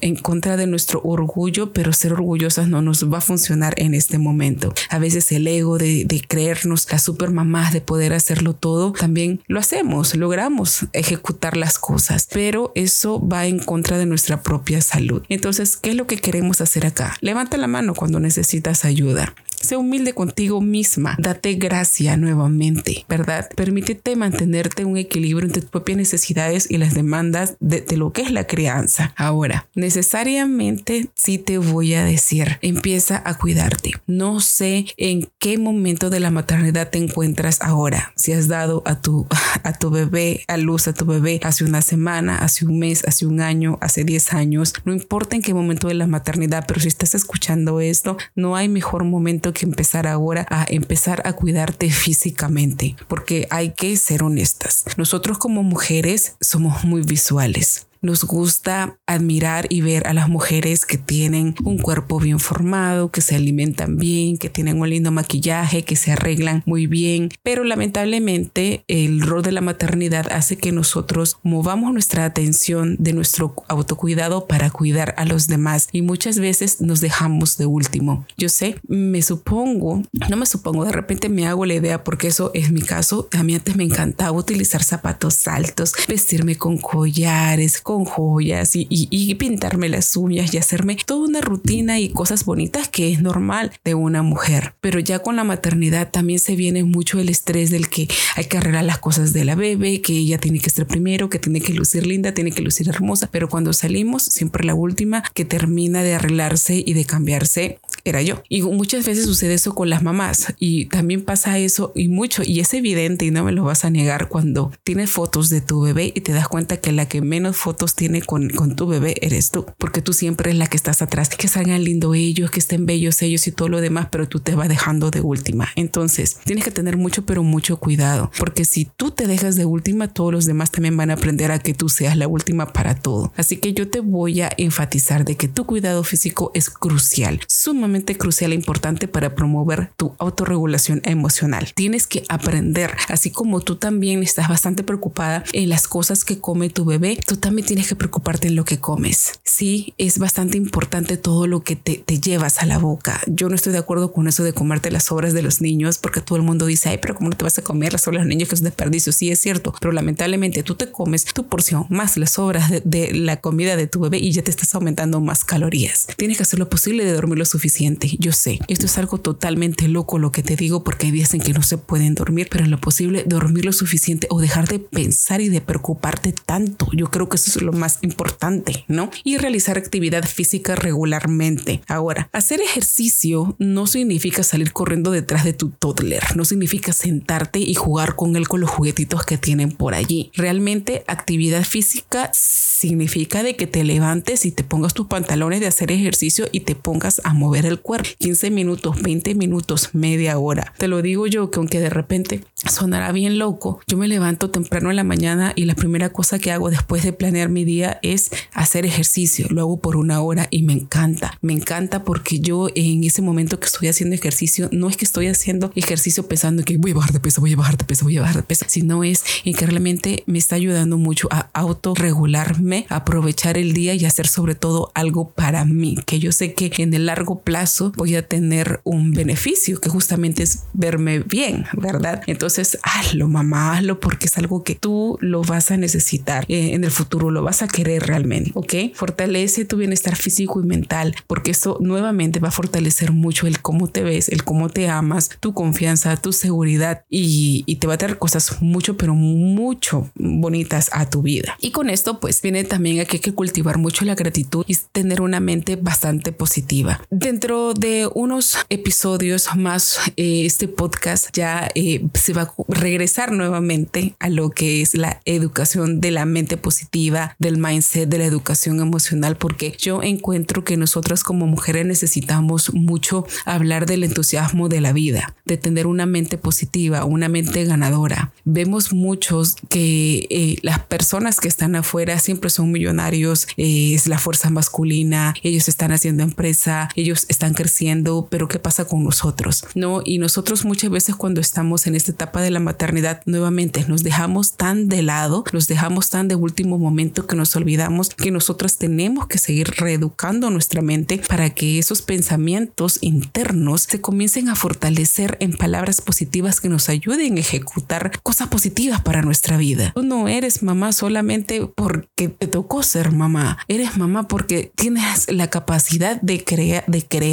en contra de nuestro orgullo, pero ser orgullosas no nos va a funcionar en este momento. A veces el ego de, de creernos la super mamás, de poder hacerlo todo, también lo hacemos, logramos ejecutar las cosas, pero eso va en contra de nuestra propia salud. Entonces, ¿qué es lo que queremos hacer acá? Levanta la mano cuando necesitas ayuda. Sé humilde contigo misma. Date gracia nuevamente, ¿verdad? Permítete mantenerte un equilibrio entre tus propias necesidades y las demandas de, de lo que es la crianza. Ahora, necesariamente sí te voy a decir, empieza a cuidarte. No sé en qué momento de la maternidad te encuentras ahora. Si has dado a tu, a tu bebé, a luz a tu bebé hace una semana, hace un mes, hace un año, hace 10 años, no importa en qué momento de la maternidad, pero si estás escuchando esto, no hay mejor momento que empezar ahora a empezar a cuidarte físicamente, porque hay que ser honestas. Nosotros como mujeres somos muy visuales. Nos gusta admirar y ver a las mujeres que tienen un cuerpo bien formado, que se alimentan bien, que tienen un lindo maquillaje, que se arreglan muy bien, pero lamentablemente el rol de la maternidad hace que nosotros movamos nuestra atención de nuestro autocuidado para cuidar a los demás y muchas veces nos dejamos de último. Yo sé, me supongo, no me supongo, de repente me hago la idea porque eso es mi caso. A mí antes me encantaba utilizar zapatos altos, vestirme con collares, con joyas y, pintarme las uñas y hacerme toda una rutina y cosas bonitas que es normal de una mujer. Pero ya con la maternidad también se viene mucho el estrés del que hay que arreglar las cosas de la bebé, que ella tiene que ser primero, que tiene que lucir linda, tiene que lucir hermosa. Pero cuando salimos, siempre la última que termina de arreglarse y de cambiarse era yo. Y muchas veces sucede eso con las mamás y también pasa eso y mucho y es evidente y no me lo vas a negar cuando tienes fotos de tu bebé y te das cuenta que la que menos fotos tiene con, con tu bebé eres tú, porque tú siempre es la que estás atrás, que salgan lindo ellos, que estén bellos ellos y todo lo demás, pero tú te vas dejando de última. Entonces, tienes que tener mucho, pero mucho cuidado, porque si tú te dejas de última, todos los demás también van a aprender a que tú seas la última para todo. Así que yo te voy a enfatizar de que tu cuidado físico es crucial, sumamente crucial e importante para promover tu autorregulación emocional. Tienes que aprender, así como tú también estás bastante preocupada en las cosas que come tu bebé, tú también tienes que preocuparte en lo que comes. Sí, es bastante importante todo lo que te, llevas a la boca. Yo no estoy de acuerdo con eso de comerte las sobras de los niños porque todo el mundo dice, ay, pero ¿cómo no te vas a comer las sobras de los niños que es un desperdicio? Sí, es cierto, pero lamentablemente tú te comes tu porción más las sobras de, de la comida de tu bebé y ya te estás aumentando más calorías. Tienes que hacer lo posible de dormir lo suficiente. Yo sé, esto es algo totalmente loco lo que te digo porque hay días en que no se pueden dormir, pero en lo posible dormir lo suficiente o dejar de pensar y de preocuparte tanto. Yo creo que eso es lo más importante, ¿no? Y realizar actividad física regularmente. Ahora, hacer ejercicio no significa salir corriendo detrás de tu toddler, no significa sentarte y jugar con él con los juguetitos que tienen por allí. Realmente actividad física significa de que te levantes y te pongas tus pantalones de hacer ejercicio y te pongas a mover el cuerpo. 15 minutos, 20 minutos, media hora. Te lo digo yo que aunque de repente sonará bien loco, yo me levanto temprano en la mañana y la primera cosa que hago después de planear mi día es hacer ejercicio. Lo hago por una hora y me encanta. Me encanta porque yo en ese momento que estoy haciendo ejercicio, no es que estoy haciendo ejercicio pensando que voy a bajar de peso, voy a bajar de peso, voy a bajar de peso, sino es en que realmente me está ayudando mucho a autorregularme, aprovechar el día y hacer sobre todo algo para mí, que yo sé que en el largo plazo voy a tener un beneficio, que justamente es verme bien, ¿verdad? Entonces, hazlo, mamá, hazlo porque es algo que tú lo vas a necesitar eh, en el futuro, lo vas a querer realmente, ¿ok? Fortalece tu bienestar físico y mental, porque eso nuevamente va a fortalecer mucho el cómo te ves, el cómo te amas, tu confianza, tu seguridad y, y te va a traer cosas mucho, pero mucho bonitas a tu vida. Y con esto, pues viene también aquí que cultivar mucho la gratitud y tener una mente bastante positiva. Dentro de unos episodios más, eh, este podcast ya eh, se va a regresar nuevamente a lo que es la educación de la mente positiva, del mindset, de la educación emocional, porque yo encuentro que nosotras como mujeres necesitamos mucho hablar del entusiasmo de la vida, de tener una mente positiva, una mente ganadora. Vemos muchos que eh, las personas que están afuera siempre son millonarios, eh, es la fuerza masculina, ellos están haciendo empresa, ellos están creciendo, pero ¿qué pasa con nosotros? No, y nosotros muchas veces cuando estamos en esta etapa de la maternidad nuevamente nos dejamos tan de lado, nos dejamos tan de último momento que nos olvidamos que nosotras tenemos que seguir reeducando nuestra mente para que esos pensamientos internos se comiencen a fortalecer en palabras positivas que nos ayuden a ejecutar cosas positivas para nuestra vida. Tú no eres mamá solamente porque te tocó ser mamá, eres mamá porque tienes la capacidad de, crear de crear.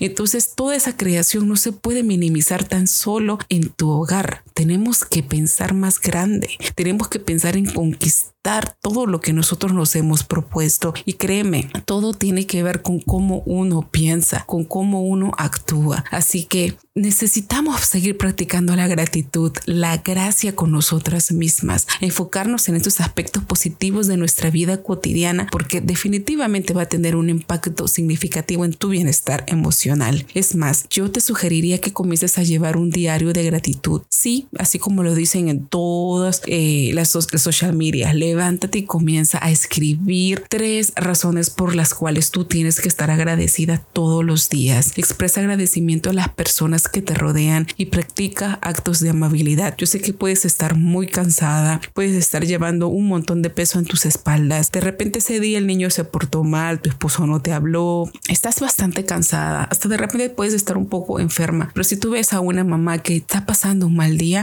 Entonces toda esa creación no se puede minimizar tan solo en tu hogar. Tenemos que pensar más grande, tenemos que pensar en conquistar todo lo que nosotros nos hemos propuesto. Y créeme, todo tiene que ver con cómo uno piensa, con cómo uno actúa. Así que necesitamos seguir practicando la gratitud, la gracia con nosotras mismas, enfocarnos en estos aspectos positivos de nuestra vida cotidiana, porque definitivamente va a tener un impacto significativo en tu bienestar emocional. Es más, yo te sugeriría que comiences a llevar un diario de gratitud. Sí, así como lo dicen en todas eh, las, social media, levántate y comienza a escribir tres razones por las cuales tú tienes que estar agradecida todos los días. Expresa agradecimiento a las personas que te rodean y practica actos de amabilidad. Yo sé que puedes estar muy cansada, puedes estar llevando un montón de peso en tus espaldas. De repente ese día el niño se portó mal, tu esposo no te habló, estás bastante cansada, hasta de repente puedes estar un poco enferma. Pero si tú ves a una mamá que está pasando un mal día,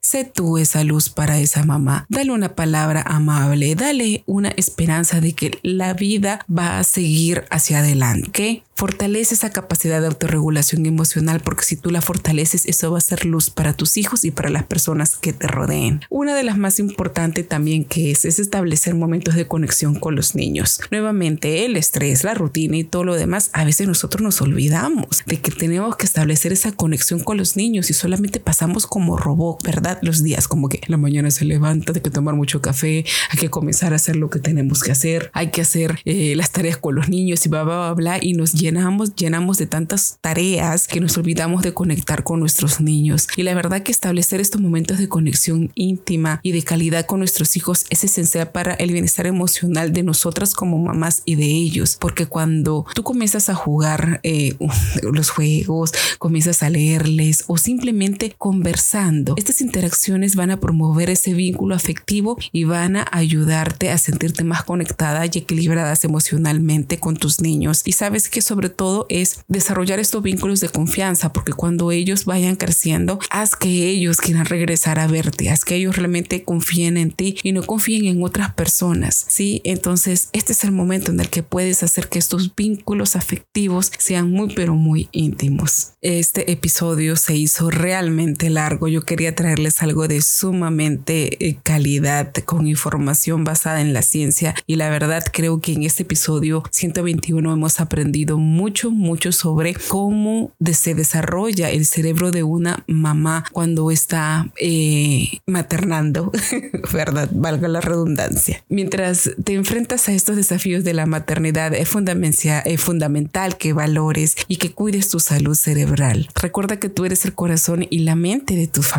sé tú esa luz para esa mamá. Dale una palabra amable, dale una esperanza de que la vida va a seguir hacia adelante. Fortalece esa capacidad de autorregulación emocional porque si tú la fortaleces, eso va a ser luz para tus hijos y para las personas que te rodeen. Una de las más importantes también que es, es establecer momentos de conexión con los niños. Nuevamente, el estrés, la rutina y todo lo demás, a veces nosotros nos olvidamos de que tenemos que establecer esa conexión con los niños y solamente pasamos como robot, ¿verdad? Los días como que la mañana se levanta, hay que tomar mucho café, hay que comenzar a hacer lo que tenemos que hacer, hay que hacer eh, las tareas con los niños y bla, bla, bla, bla, y nos llenamos, llenamos de tantas tareas que nos olvidamos de conectar con nuestros niños. Y la verdad que establecer estos momentos de conexión íntima y de calidad con nuestros hijos es esencial para el bienestar emocional de nosotras como mamás y de ellos. Porque cuando tú comienzas a jugar eh, los juegos, comienzas a leerles o simplemente conversando, estas interacciones van a promover ese vínculo afectivo y van a ayudarte a sentirte más conectada y equilibradas emocionalmente con tus niños. Y sabes que sobre todo es desarrollar estos vínculos de confianza, porque cuando ellos vayan creciendo, haz que ellos quieran regresar a verte, haz que ellos realmente confíen en ti y no confíen en otras personas. Sí, entonces este es el momento en el que puedes hacer que estos vínculos afectivos sean muy, pero muy íntimos. Este episodio se hizo realmente largo. Yo quería traerles algo de sumamente eh, calidad con información basada en la ciencia y la verdad creo que en este episodio 121 hemos aprendido mucho, mucho sobre cómo se desarrolla el cerebro de una mamá cuando está eh, maternando, ¿verdad? Valga la redundancia. Mientras te enfrentas a estos desafíos de la maternidad, es es fundamental que valores y que cuides tu salud cerebral. Recuerda que tú eres el corazón y la mente de tus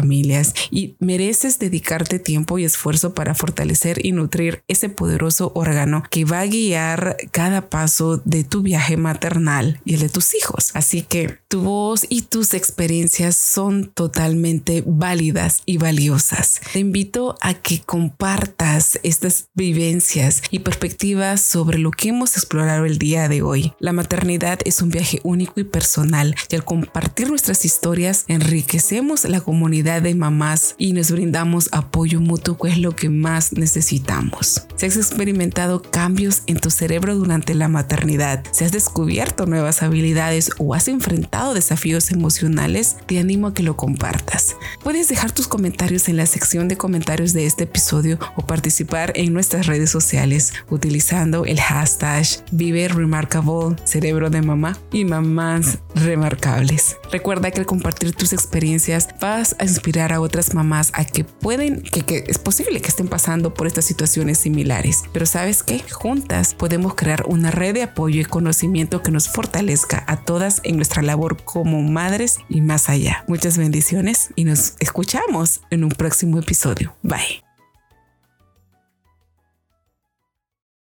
y mereces dedicarte tiempo y esfuerzo para fortalecer y nutrir ese poderoso órgano que va a guiar cada paso de tu viaje maternal y el de tus hijos. Así que tu voz y tus experiencias son totalmente válidas y valiosas. Te invito a que compartas estas vivencias y perspectivas sobre lo que hemos explorado el día de hoy. La maternidad es un viaje único y personal y al compartir nuestras historias enriquecemos la comunidad de mamás y nos brindamos apoyo mutuo que es lo que más necesitamos. Si has experimentado cambios en tu cerebro durante la maternidad, si has descubierto nuevas habilidades o has enfrentado desafíos emocionales, te animo a que lo compartas. Puedes dejar tus comentarios en la sección de comentarios de este episodio o participar en nuestras redes sociales utilizando el hashtag Vive Remarkable Cerebro de Mamá y Mamás Remarcables. Recuerda que al compartir tus experiencias vas a inspirar a otras mamás a que pueden, que, es posible que estén pasando por estas situaciones similares. Pero sabes que juntas podemos crear una red de apoyo y conocimiento que nos fortalezca a todas en nuestra labor como madres y más allá. Muchas bendiciones y nos escuchamos en un próximo episodio. Bye.